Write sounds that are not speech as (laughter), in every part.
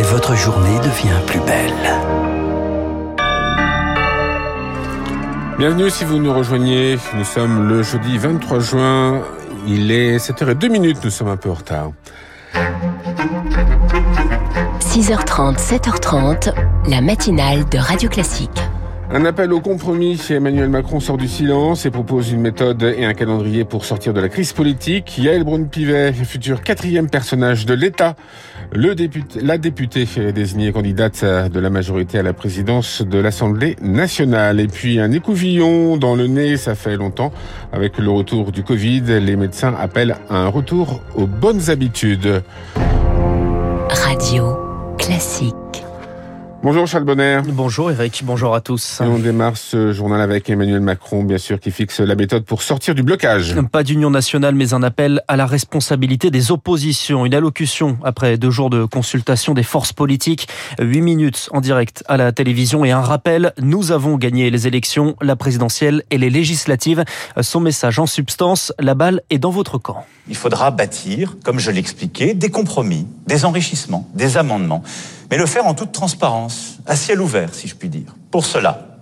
et votre journée devient plus belle. Bienvenue si vous nous rejoignez. Nous sommes le jeudi 23 juin. Il est 7h02 minutes. Nous sommes un peu en retard. 6h30, 7h30, la matinale de Radio Classique. Un appel au compromis. Emmanuel Macron sort du silence et propose une méthode et un calendrier pour sortir de la crise politique. Yael Braun-Pivet, futur quatrième personnage de l'État, la députée désignée candidate de la majorité à la présidence de l'Assemblée nationale. Et puis un écouvillon dans le nez, ça fait longtemps. Avec le retour du Covid, les médecins appellent à un retour aux bonnes habitudes. Radio Classique. Bonjour Charles Bonner. Bonjour Eric, bonjour à tous. Et on démarre ce journal avec Emmanuel Macron, bien sûr, qui fixe la méthode pour sortir du blocage. Pas d'union nationale, mais un appel à la responsabilité des oppositions. Une allocution après deux jours de consultation des forces politiques, huit minutes en direct à la télévision et un rappel. Nous avons gagné les élections, la présidentielle et les législatives. Son message en substance, la balle est dans votre camp. Il faudra bâtir, comme je l'expliquais, des compromis, des enrichissements, des amendements mais le faire en toute transparence, à ciel ouvert, si je puis dire. Pour cela,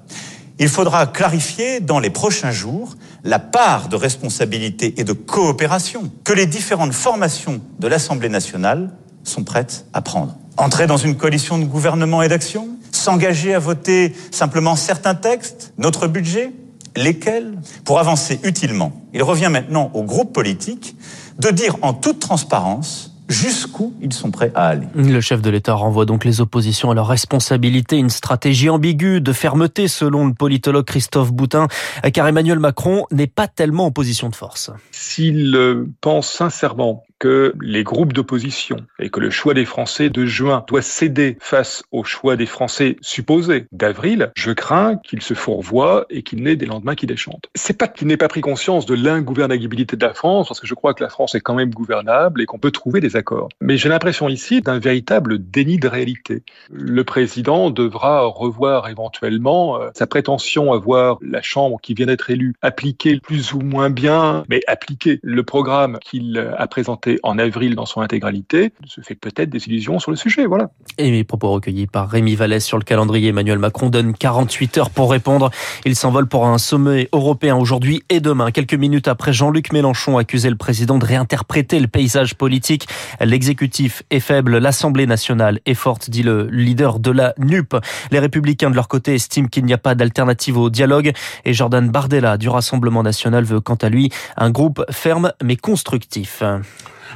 il faudra clarifier dans les prochains jours la part de responsabilité et de coopération que les différentes formations de l'Assemblée nationale sont prêtes à prendre. Entrer dans une coalition de gouvernement et d'action S'engager à voter simplement certains textes Notre budget Lesquels Pour avancer utilement, il revient maintenant aux groupes politiques de dire en toute transparence jusqu'où ils sont prêts à aller. Le chef de l'État renvoie donc les oppositions à leur responsabilité, une stratégie ambiguë de fermeté selon le politologue Christophe Boutin, car Emmanuel Macron n'est pas tellement en position de force. S'il pense sincèrement que les groupes d'opposition et que le choix des Français de juin doit céder face au choix des Français supposés d'avril, je crains qu'il se fourvoie et qu'il n'ait des lendemains qui déchantent. C'est pas qu'il n'ait pas pris conscience de l'ingouvernabilité de la France, parce que je crois que la France est quand même gouvernable et qu'on peut trouver des accords. Mais j'ai l'impression ici d'un véritable déni de réalité. Le président devra revoir éventuellement euh, sa prétention à voir la Chambre qui vient d'être élue appliquer plus ou moins bien, mais appliquer le programme qu'il a présenté en avril dans son intégralité, se fait peut-être des illusions sur le sujet. Voilà. Et mes propos recueillis par Rémi Vallès sur le calendrier. Emmanuel Macron donne 48 heures pour répondre. Il s'envole pour un sommet européen aujourd'hui et demain. Quelques minutes après, Jean-Luc Mélenchon accusait le président de réinterpréter le paysage politique. L'exécutif est faible, l'Assemblée nationale est forte, dit le leader de la NUP. Les républicains de leur côté estiment qu'il n'y a pas d'alternative au dialogue et Jordan Bardella du Rassemblement national veut quant à lui un groupe ferme mais constructif.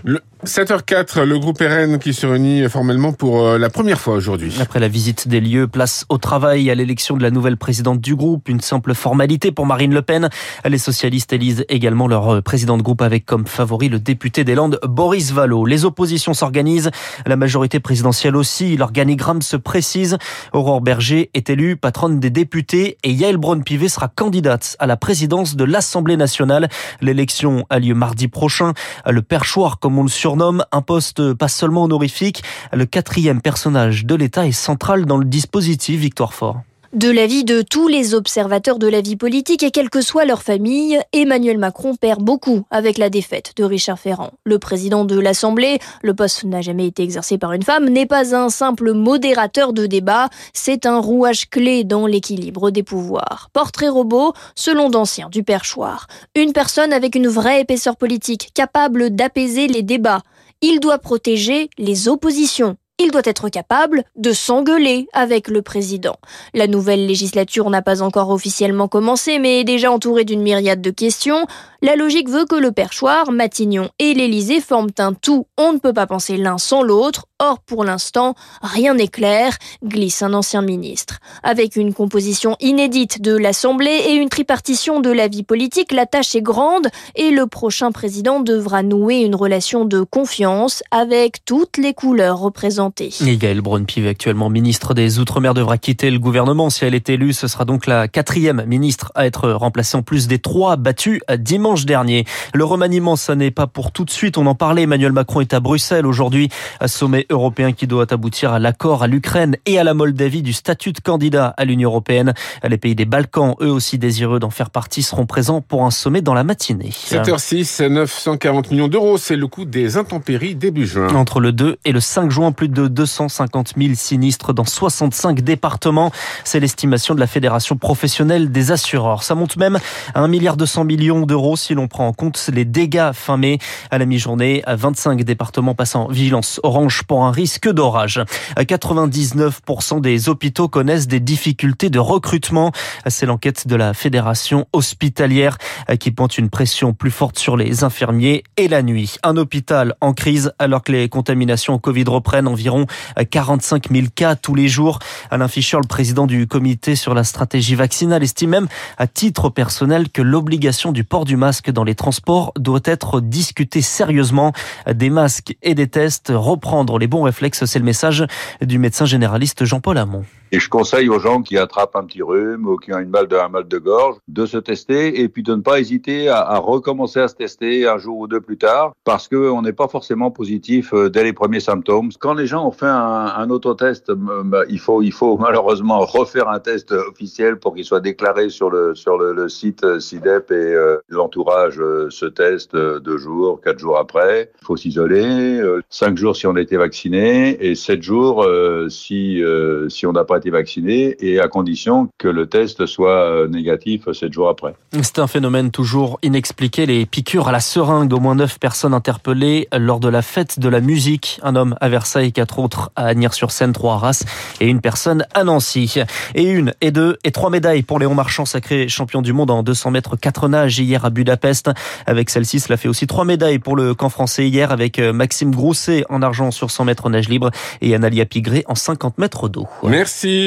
Le 7h04, le groupe RN qui se réunit formellement pour euh, la première fois aujourd'hui. Après la visite des lieux, place au travail à l'élection de la nouvelle présidente du groupe. Une simple formalité pour Marine Le Pen. Les socialistes élisent également leur euh, président de groupe avec comme favori le député des Landes, Boris Vallot. Les oppositions s'organisent, la majorité présidentielle aussi. L'organigramme se précise. Aurore Berger est élue patronne des députés et Yael Braun-Pivet sera candidate à la présidence de l'Assemblée nationale. L'élection a lieu mardi prochain. Le perchoir, comme on le surnomme, un poste pas seulement honorifique. Le quatrième personnage de l'État est central dans le dispositif Victoire Fort. De l'avis de tous les observateurs de la vie politique et quelle que soit leur famille, Emmanuel Macron perd beaucoup avec la défaite de Richard Ferrand. Le président de l'Assemblée, le poste n'a jamais été exercé par une femme, n'est pas un simple modérateur de débat, c'est un rouage clé dans l'équilibre des pouvoirs. Portrait robot, selon d'anciens du perchoir. Une personne avec une vraie épaisseur politique, capable d'apaiser les débats. Il doit protéger les oppositions il doit être capable de s'engueuler avec le président. La nouvelle législature n'a pas encore officiellement commencé, mais est déjà entourée d'une myriade de questions. La logique veut que le perchoir, Matignon et l'Élysée forment un tout. On ne peut pas penser l'un sans l'autre. Or, pour l'instant, rien n'est clair, glisse un ancien ministre. Avec une composition inédite de l'Assemblée et une tripartition de la vie politique, la tâche est grande et le prochain président devra nouer une relation de confiance avec toutes les couleurs représentées. Et Gaël Braun-Pivet, actuellement ministre des Outre-mer, devra quitter le gouvernement. Si elle est élue, ce sera donc la quatrième ministre à être remplacée en plus des trois battus dimanche dernier. Le remaniement, ça n'est pas pour tout de suite. On en parlait. Emmanuel Macron est à Bruxelles aujourd'hui, à sommet européen qui doit aboutir à l'accord à l'Ukraine et à la Moldavie du statut de candidat à l'Union européenne. Les pays des Balkans, eux aussi désireux d'en faire partie, seront présents pour un sommet dans la matinée. 7h06, 940 millions d'euros, c'est le coût des intempéries début juin. Entre le 2 et le 5 juin, plus de de 250 000 sinistres dans 65 départements. C'est l'estimation de la Fédération professionnelle des assureurs. Ça monte même à 1 milliard 200 millions d'euros si l'on prend en compte les dégâts fin mai. À la mi-journée, 25 départements passant vigilance orange pour un risque d'orage. 99% des hôpitaux connaissent des difficultés de recrutement. C'est l'enquête de la Fédération hospitalière qui pointe une pression plus forte sur les infirmiers et la nuit. Un hôpital en crise alors que les contaminations au Covid reprennent environ 45 000 cas tous les jours. Alain Fischer, le président du comité sur la stratégie vaccinale, estime même à titre personnel que l'obligation du port du masque dans les transports doit être discutée sérieusement. Des masques et des tests, reprendre les bons réflexes, c'est le message du médecin généraliste Jean-Paul Hamon. Et je conseille aux gens qui attrapent un petit rhume ou qui ont une mal de, un mal de gorge de se tester et puis de ne pas hésiter à, recommencer à se tester un jour ou deux plus tard parce qu'on n'est pas forcément positif euh, dès les premiers symptômes. Quand les gens ont fait un, un autotest, bah, il, faut, il faut (laughs) malheureusement refaire un test officiel pour qu'il soit déclaré sur le, sur le, site CIDEP et euh, l'entourage euh, se teste deux jours, quatre jours après. Il faut s'isoler, cinq jours si on a été vacciné et sept jours si, si on n'a pas été vacciné et à condition que le test soit négatif sept jours après. C'est un phénomène toujours inexpliqué. Les piqûres à la seringue d'au moins neuf personnes interpellées lors de la fête de la musique. Un homme à Versailles, quatre autres à Agnières-sur-Seine, trois à Arras et une personne à Nancy. Et une, et deux, et trois médailles pour Léon Marchand, sacré champion du monde en 200 mètres quatre nages hier à Budapest. Avec celle-ci, cela fait aussi trois médailles pour le camp français hier avec Maxime Grousset en argent sur 100 mètres nage libre et Analia Pigré en 50 mètres d'eau.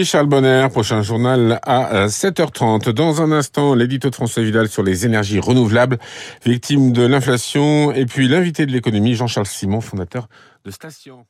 Charles Bonner. Prochain journal à 7h30. Dans un instant, l'édito de François Vidal sur les énergies renouvelables, victimes de l'inflation, et puis l'invité de l'économie, Jean-Charles Simon, fondateur de Station.